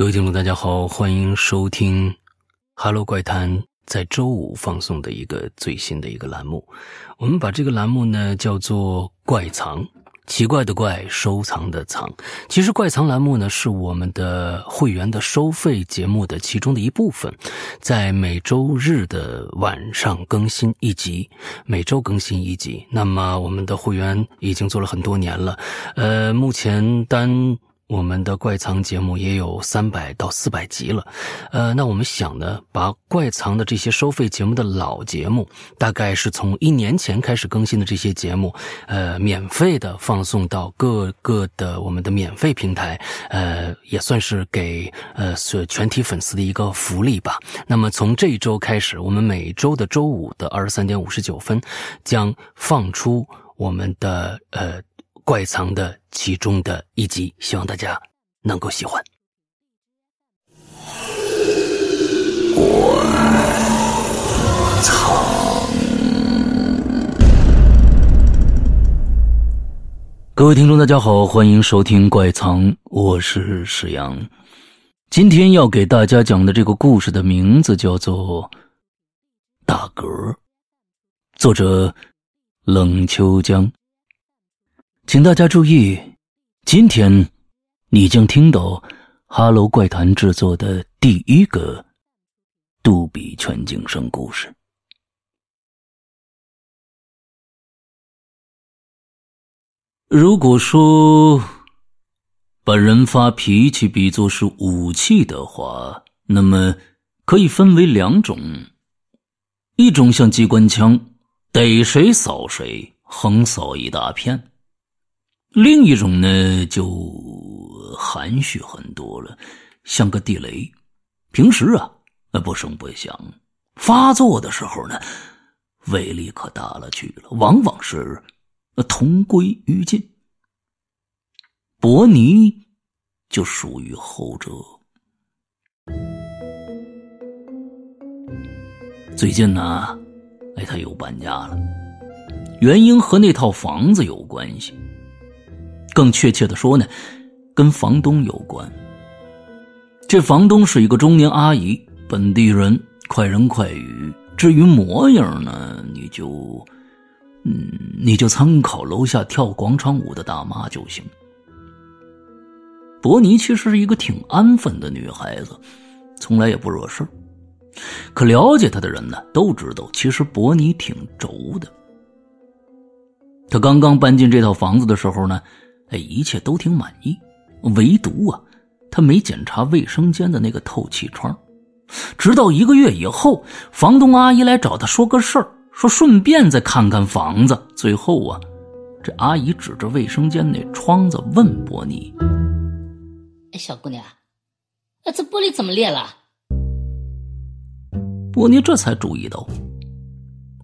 各位听众，大家好，欢迎收听《哈喽怪谈》在周五放送的一个最新的一个栏目。我们把这个栏目呢叫做“怪藏”，奇怪的怪，收藏的藏。其实“怪藏”栏目呢是我们的会员的收费节目的其中的一部分，在每周日的晚上更新一集，每周更新一集。那么我们的会员已经做了很多年了，呃，目前单。我们的怪藏节目也有三百到四百集了，呃，那我们想呢，把怪藏的这些收费节目的老节目，大概是从一年前开始更新的这些节目，呃，免费的放送到各个的我们的免费平台，呃，也算是给呃所全体粉丝的一个福利吧。那么从这一周开始，我们每周的周五的二十三点五十九分，将放出我们的呃。怪藏的其中的一集，希望大家能够喜欢。怪藏，各位听众，大家好，欢迎收听怪藏，我是石阳。今天要给大家讲的这个故事的名字叫做《大格》，作者冷秋江。请大家注意，今天你将听到《哈喽怪谈》制作的第一个杜比全景声故事。如果说把人发脾气比作是武器的话，那么可以分为两种：一种像机关枪，逮谁扫谁，横扫一大片。另一种呢，就含蓄很多了，像个地雷，平时啊，不声不响；发作的时候呢，威力可大了去了，往往是同归于尽。伯尼就属于后者。最近呢，哎，他又搬家了，原因和那套房子有关系。更确切的说呢，跟房东有关。这房东是一个中年阿姨，本地人，快人快语。至于模样呢，你就，嗯，你就参考楼下跳广场舞的大妈就行。伯尼其实是一个挺安分的女孩子，从来也不惹事可了解她的人呢，都知道其实伯尼挺轴的。他刚刚搬进这套房子的时候呢。哎，一切都挺满意，唯独啊，他没检查卫生间的那个透气窗。直到一个月以后，房东阿姨来找他说个事儿，说顺便再看看房子。最后啊，这阿姨指着卫生间那窗子问伯尼：“哎，小姑娘，哎，这玻璃怎么裂了？”伯尼这才注意到，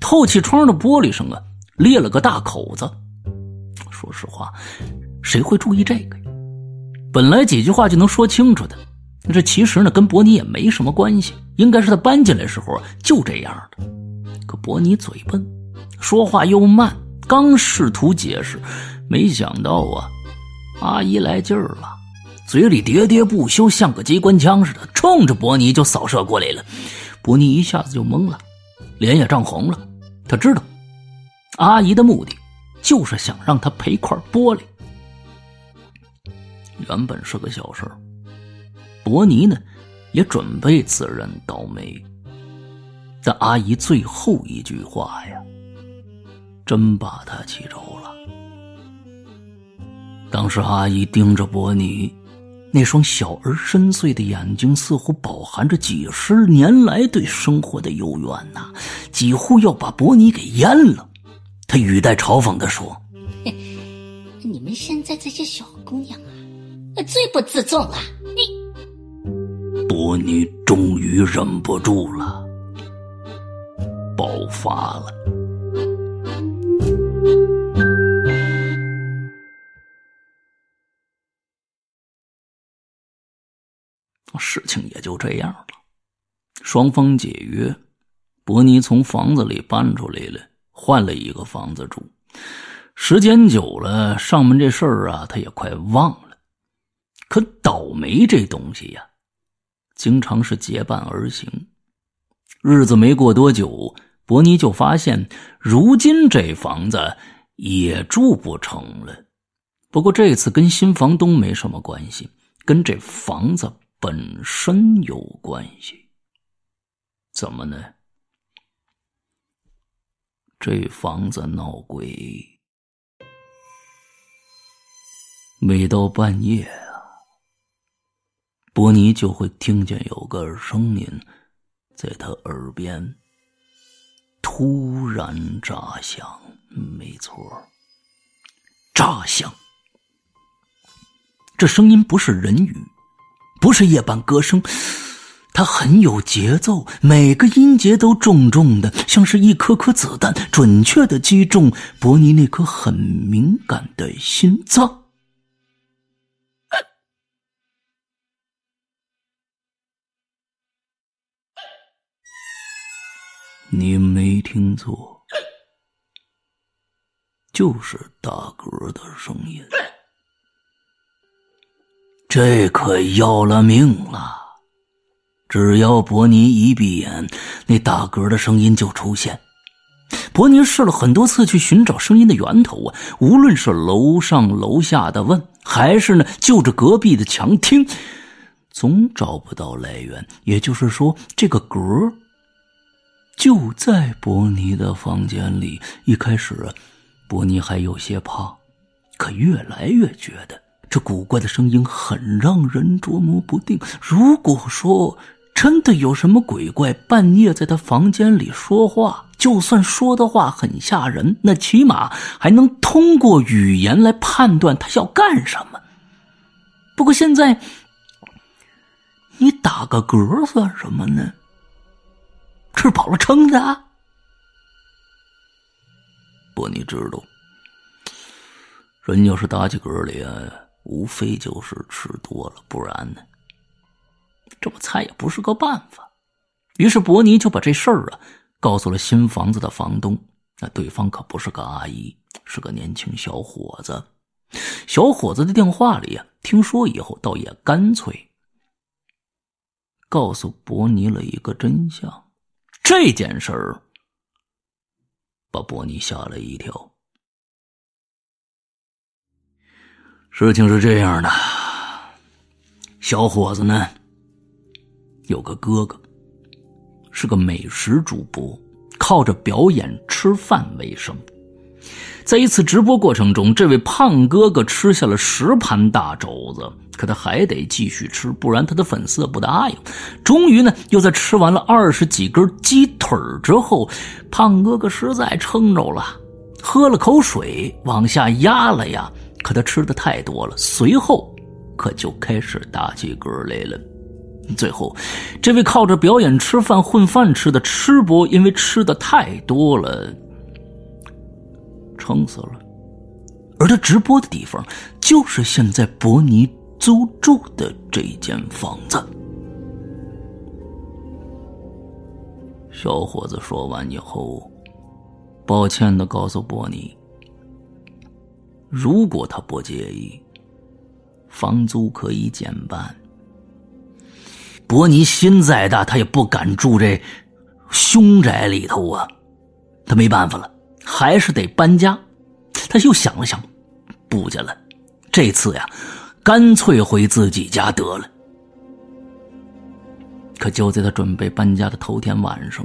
透气窗的玻璃上啊裂了个大口子。说实话。谁会注意这个呀？本来几句话就能说清楚的，这其实呢跟伯尼也没什么关系，应该是他搬进来时候就这样的。可伯尼嘴笨，说话又慢，刚试图解释，没想到啊，阿姨来劲儿了，嘴里喋喋不休，像个机关枪似的，冲着伯尼就扫射过来了。伯尼一下子就懵了，脸也涨红了。他知道，阿姨的目的就是想让他赔块玻璃。原本是个小事儿，伯尼呢也准备自认倒霉，但阿姨最后一句话呀，真把他气着了。当时阿姨盯着伯尼，那双小而深邃的眼睛，似乎饱含着几十年来对生活的幽怨呐，几乎要把伯尼给淹了。他语带嘲讽的说：“你们现在这些小姑娘啊。”最不自重了，你伯尼终于忍不住了，爆发了。事情也就这样了，双方解约，伯尼从房子里搬出来了，换了一个房子住。时间久了，上门这事儿啊，他也快忘了。可倒霉这东西呀，经常是结伴而行。日子没过多久，伯尼就发现，如今这房子也住不成了。不过这次跟新房东没什么关系，跟这房子本身有关系。怎么呢？这房子闹鬼。每到半夜，伯尼就会听见有个声音在他耳边突然炸响。没错，炸响。这声音不是人语，不是夜半歌声，它很有节奏，每个音节都重重的，像是一颗颗子弹，准确的击中伯尼那颗很敏感的心脏。你没听错，就是大哥的声音。这可要了命了！只要伯尼一闭眼，那大哥的声音就出现。伯尼试了很多次去寻找声音的源头啊，无论是楼上楼下的问，还是呢就着隔壁的墙听，总找不到来源。也就是说，这个格就在伯尼的房间里。一开始，伯尼还有些怕，可越来越觉得这古怪的声音很让人捉摸不定。如果说真的有什么鬼怪半夜在他房间里说话，就算说的话很吓人，那起码还能通过语言来判断他要干什么。不过现在，你打个嗝算什么呢？吃饱了撑的，不，你知道，人要是打起嗝来呀，无非就是吃多了，不然呢，这么猜也不是个办法。于是伯尼就把这事儿啊告诉了新房子的房东。那对方可不是个阿姨，是个年轻小伙子。小伙子的电话里啊，听说以后倒也干脆，告诉伯尼了一个真相。这件事儿把伯尼吓了一跳。事情是这样的，小伙子呢有个哥哥，是个美食主播，靠着表演吃饭为生。在一次直播过程中，这位胖哥哥吃下了十盘大肘子。可他还得继续吃，不然他的粉丝不答应。终于呢，又在吃完了二十几根鸡腿之后，胖哥哥实在撑着了，喝了口水，往下压了压。可他吃的太多了，随后可就开始打起嗝来了。最后，这位靠着表演吃饭混饭吃的吃播，因为吃的太多了，撑死了。而他直播的地方，就是现在伯尼。租住的这间房子，小伙子说完以后，抱歉的告诉伯尼：“如果他不介意，房租可以减半。”伯尼心再大，他也不敢住这凶宅里头啊，他没办法了，还是得搬家。他又想了想，不去了，这次呀。干脆回自己家得了。可就在他准备搬家的头天晚上，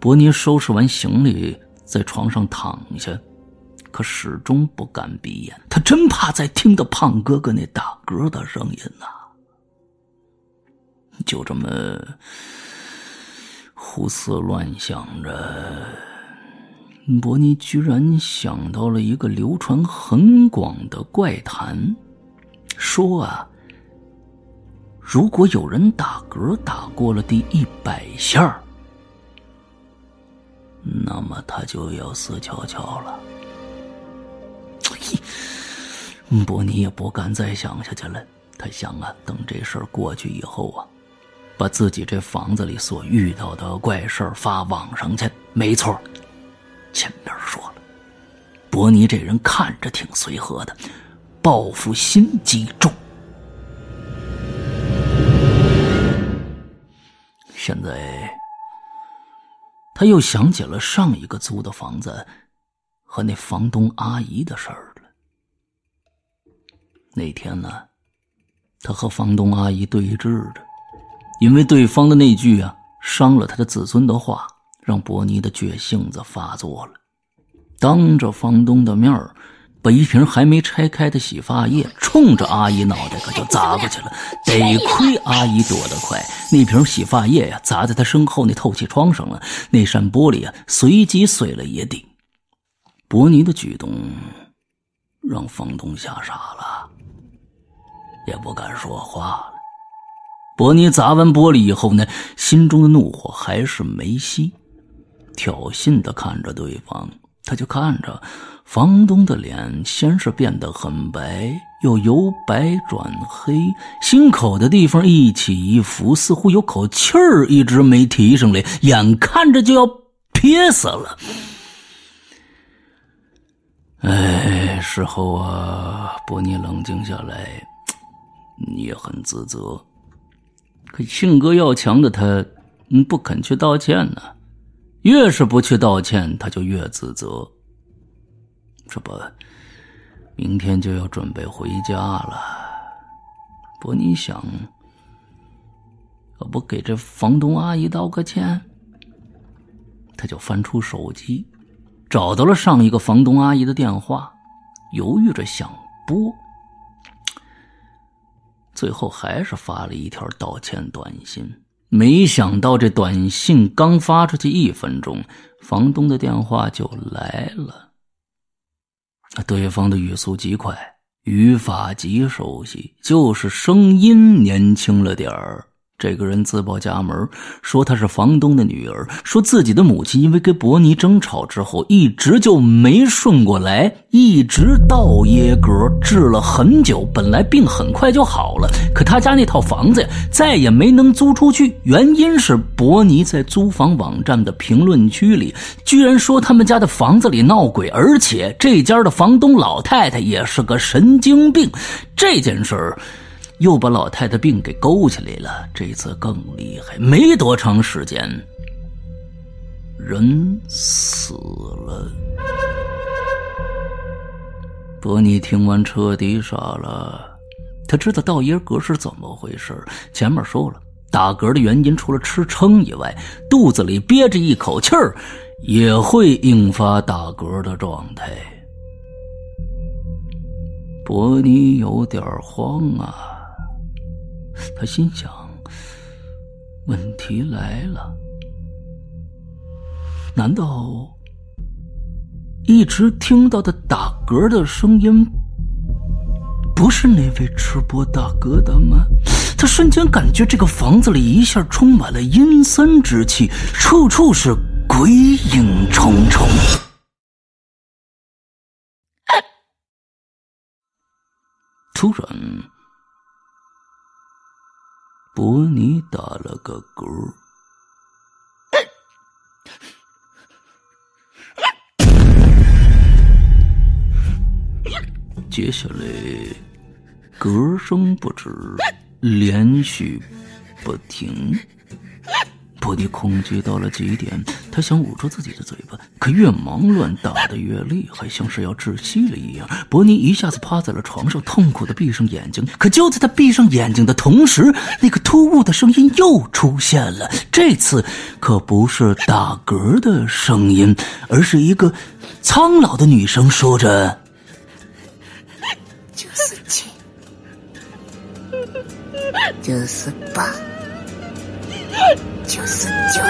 伯尼收拾完行李，在床上躺下，可始终不敢闭眼。他真怕再听到胖哥哥那打嗝的声音呐！就这么胡思乱想着，伯尼居然想到了一个流传很广的怪谈。说啊，如果有人打嗝打过了第一百下那么他就要死翘翘了。伯尼也不敢再想下去了。他想啊，等这事儿过去以后啊，把自己这房子里所遇到的怪事儿发网上去。没错，前面说了，伯尼这人看着挺随和的。报复心极重。现在，他又想起了上一个租的房子和那房东阿姨的事儿了。那天呢，他和房东阿姨对峙着，因为对方的那句啊伤了他的自尊的话，让伯尼的倔性子发作了，当着房东的面儿。把一瓶还没拆开的洗发液冲着阿姨脑袋可就砸过去了，得亏阿姨躲得快，那瓶洗发液呀砸在她身后那透气窗上了，那扇玻璃啊随即碎了一地。伯尼的举动让房东吓傻了，也不敢说话了。伯尼砸完玻璃以后呢，心中的怒火还是没熄，挑衅的看着对方，他就看着。房东的脸先是变得很白，又由白转黑，心口的地方一起一伏，似乎有口气儿一直没提上来，眼看着就要憋死了。哎，事后啊，伯尼冷静下来，也很自责。可性格要强的他，嗯，不肯去道歉呢。越是不去道歉，他就越自责。这不，明天就要准备回家了。不，你想，要不给这房东阿姨道个歉？他就翻出手机，找到了上一个房东阿姨的电话，犹豫着想拨，最后还是发了一条道歉短信。没想到这短信刚发出去一分钟，房东的电话就来了。对方的语速极快，语法极熟悉，就是声音年轻了点儿。这个人自报家门，说他是房东的女儿，说自己的母亲因为跟伯尼争吵之后，一直就没顺过来，一直到耶格治了很久，本来病很快就好了，可他家那套房子呀，再也没能租出去，原因是伯尼在租房网站的评论区里，居然说他们家的房子里闹鬼，而且这家的房东老太太也是个神经病，这件事儿。又把老太太病给勾起来了，这次更厉害。没多长时间，人死了。伯尼听完彻底傻了，他知道道耶格是怎么回事。前面说了，打嗝的原因除了吃撑以外，肚子里憋着一口气儿，也会引发打嗝的状态。伯尼有点慌啊。他心想：“问题来了，难道一直听到的打嗝的声音不是那位吃播大哥的吗？”他瞬间感觉这个房子里一下充满了阴森之气，处处是鬼影重重。突然。伯尼打了个嗝，接下来嗝声不止，连续不停。伯尼恐惧到了极点，他想捂住自己的嘴巴，可越忙乱打得越厉害，像是要窒息了一样。伯尼一下子趴在了床上，痛苦的闭上眼睛。可就在他闭上眼睛的同时，那个突兀的声音又出现了。这次可不是打嗝的声音，而是一个苍老的女声说着：“九十七，九十八。”九十九。